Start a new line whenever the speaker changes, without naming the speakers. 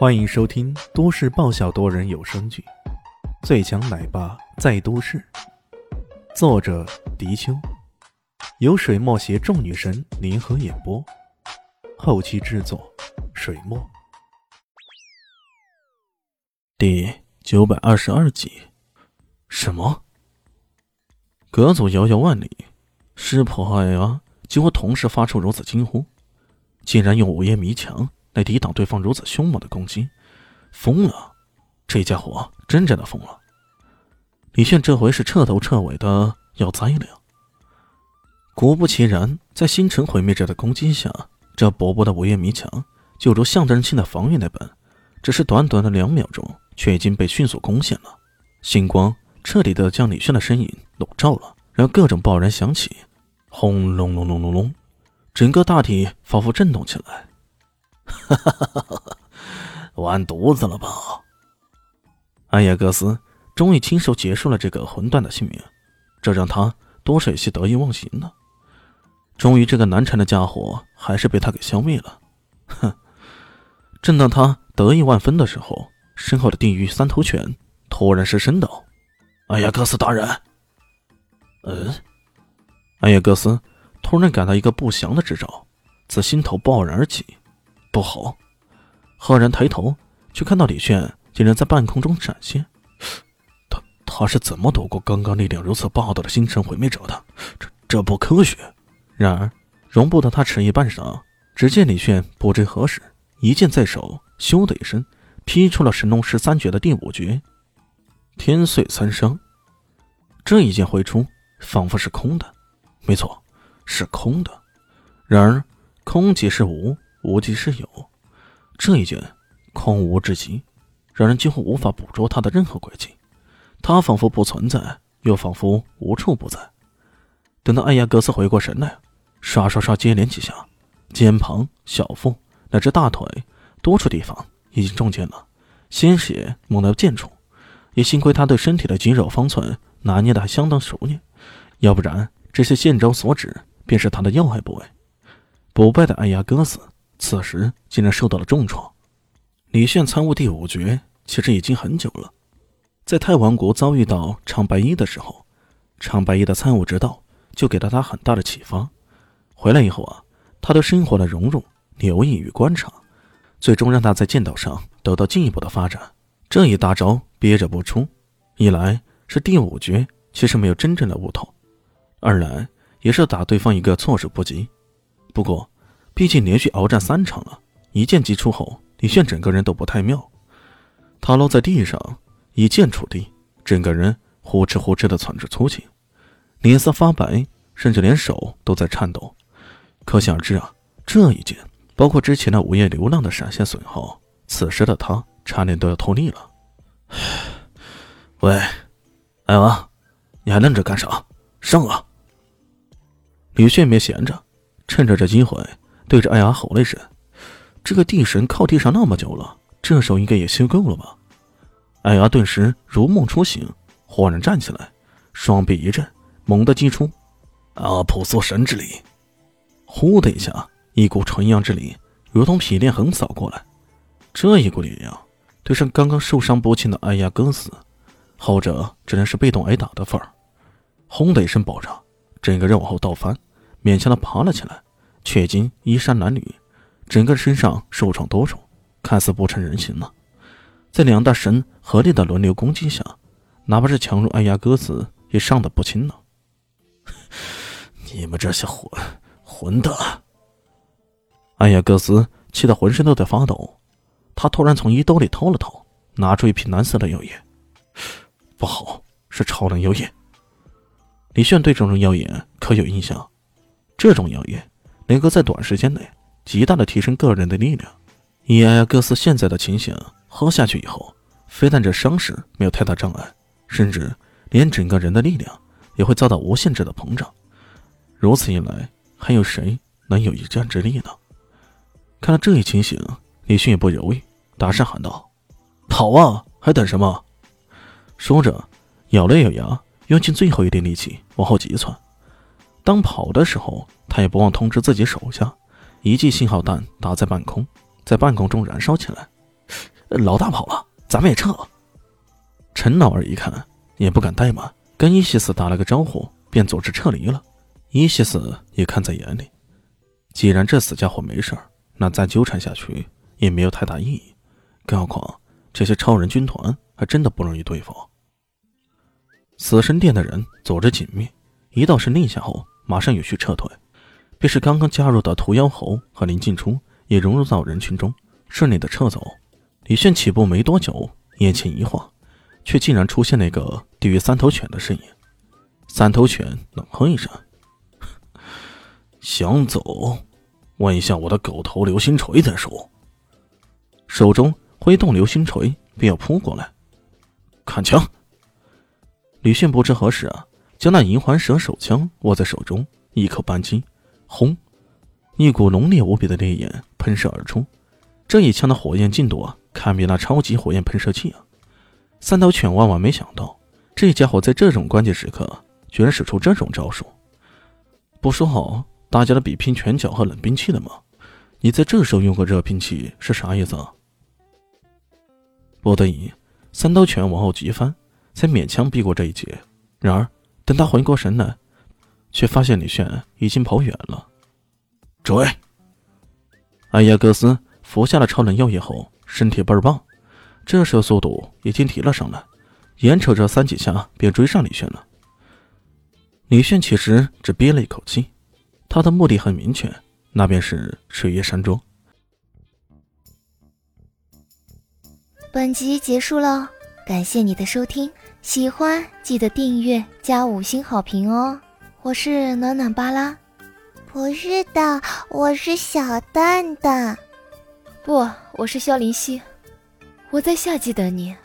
欢迎收听都市爆笑多人有声剧《最强奶爸在都市》，作者：迪秋，由水墨携众女神联合演播，后期制作：水墨。
第九百二十二集，什么？阁祖遥遥万里，师婆和艾娃几乎同时发出如此惊呼，竟然用午夜迷墙。来抵挡对方如此凶猛的攻击，疯了！这家伙真正的疯了。李炫这回是彻头彻尾的要栽了呀。果不其然，在星辰毁灭者的攻击下，这薄薄的午夜迷墙就如象征性的防御那般，只是短短的两秒钟，却已经被迅速攻陷了。星光彻底的将李炫的身影笼罩了，然后各种爆燃响起，轰隆隆隆隆隆，整个大地仿佛震动起来。哈！完犊子了吧？艾亚格斯终于亲手结束了这个混蛋的性命，这让他多少有些得意忘形了。终于，这个难缠的家伙还是被他给消灭了。哼！正当他得意万分的时候，身后的地狱三头犬突然失声道：“艾亚格斯大人！”嗯，艾亚格斯突然感到一个不祥的征兆，自心头爆然而起。不好！赫然抬头，却看到李炫竟然在半空中闪现。他他是怎么躲过刚刚力量如此霸道的星辰毁灭者的？这这不科学！然而，容不得他迟疑半晌，只见李炫不知何时一剑在手，咻的一声劈出了神龙十三绝的第五绝——天碎三伤。这一剑挥出，仿佛是空的。没错，是空的。然而，空即是无。无极是有，这一剑空无之极，让人几乎无法捕捉他的任何轨迹。他仿佛不存在，又仿佛无处不在。等到艾亚格斯回过神来，刷刷刷接连几下，肩膀、小腹乃至大腿多处地方已经中箭了，鲜血猛到剑处。也幸亏他对身体的肌肉方寸拿捏的还相当熟练，要不然这些剑招所指便是他的要害部位。不败的艾亚格斯。此时竟然受到了重创。李炫参悟第五绝，其实已经很久了。在太王国遭遇到长白衣的时候，长白衣的参悟之道就给了他很大的启发。回来以后啊，他对生活的融入、留意与观察，最终让他在剑道上得到进一步的发展。这一大招憋着不出，一来是第五绝其实没有真正的悟透，二来也是打对方一个措手不及。不过。毕竟连续鏖战三场了，一剑击出后，李炫整个人都不太妙。他落在地上，一剑触地，整个人呼哧呼哧的喘着粗气，脸色发白，甚至连手都在颤抖。可想而知啊，这一剑包括之前的午夜流浪的闪现损耗，此时的他差点都要脱力了。喂，艾娃，你还愣着干啥？上啊！李炫没闲着，趁着这机会。对着艾雅吼了一声：“这个地神靠地上那么久了，这时候应该也修够了吧？”艾雅顿时如梦初醒，豁然站起来，双臂一震，猛地击出阿普索神之力。呼的一下，一股纯阳之力如同劈裂横扫过来。这一股力量对上刚刚受伤不轻的艾雅哥斯，后者只能是被动挨打的份儿。轰的一声爆炸，整个人往后倒翻，勉强的爬了起来。却经衣衫褴褛，整个身上受创多重，看似不成人形了。在两大神合力的轮流攻击下，哪怕是强如艾亚哥斯也伤得不轻呢。你们这些混混蛋！艾亚哥斯气得浑身都在发抖。他突然从衣兜里掏了掏，拿出一瓶蓝色的药液。不好，是超能药液。李炫对这种药液可有印象？这种药液。能够在短时间内极大的提升个人的力量。以艾亚戈斯现在的情形，喝下去以后，非但这伤势没有太大障碍，甚至连整个人的力量也会遭到无限制的膨胀。如此一来，还有谁能有一战之力呢？看到这一情形，李迅也不犹豫，大声喊道：“跑啊！还等什么？”说着，咬了咬牙，用尽最后一点力气往后急窜。当跑的时候，他也不忘通知自己手下，一记信号弹打在半空，在半空中燃烧起来。老大跑了，咱们也撤。陈老二一看也不敢怠慢，跟伊西斯打了个招呼，便组织撤离了。伊西斯也看在眼里，既然这死家伙没事，那再纠缠下去也没有太大意义。更何况这些超人军团还真的不容易对付。死神殿的人组织紧密，一道声令下后，马上有序撤退。便是刚刚加入的屠妖猴和林静初也融入到人群中，顺利的撤走。李炫起步没多久，眼前一晃，却竟然出现那个地狱三头犬的身影。三头犬冷哼一声：“想走，问一下我的狗头流星锤再说。”手中挥动流星锤，便要扑过来。看枪！李炫不知何时啊，将那银环蛇手枪握在手中，一口扳机。轰！一股浓烈无比的烈焰喷射而出，这一枪的火焰劲度啊，堪比那超级火焰喷射器啊！三头犬万万没想到，这家伙在这种关键时刻居然使出这种招数。不说好大家的比拼拳脚和冷兵器的吗？你在这时候用个热兵器是啥意思啊？不得已，三刀拳往后急翻，才勉强避过这一劫。然而，等他回过神来，却发现李炫已经跑远了。追！艾亚戈斯服下了超能药液后，身体倍儿棒，这时候速度已经提了上来，眼瞅着三几下便追上李炫了。李炫其实只憋了一口气，他的目的很明确，那便是水月山庄。
本集结束了，感谢你的收听，喜欢记得订阅加五星好评哦。我是暖暖巴拉，
不是的，我是小蛋蛋，
不，我是萧林希，我在夏季等你。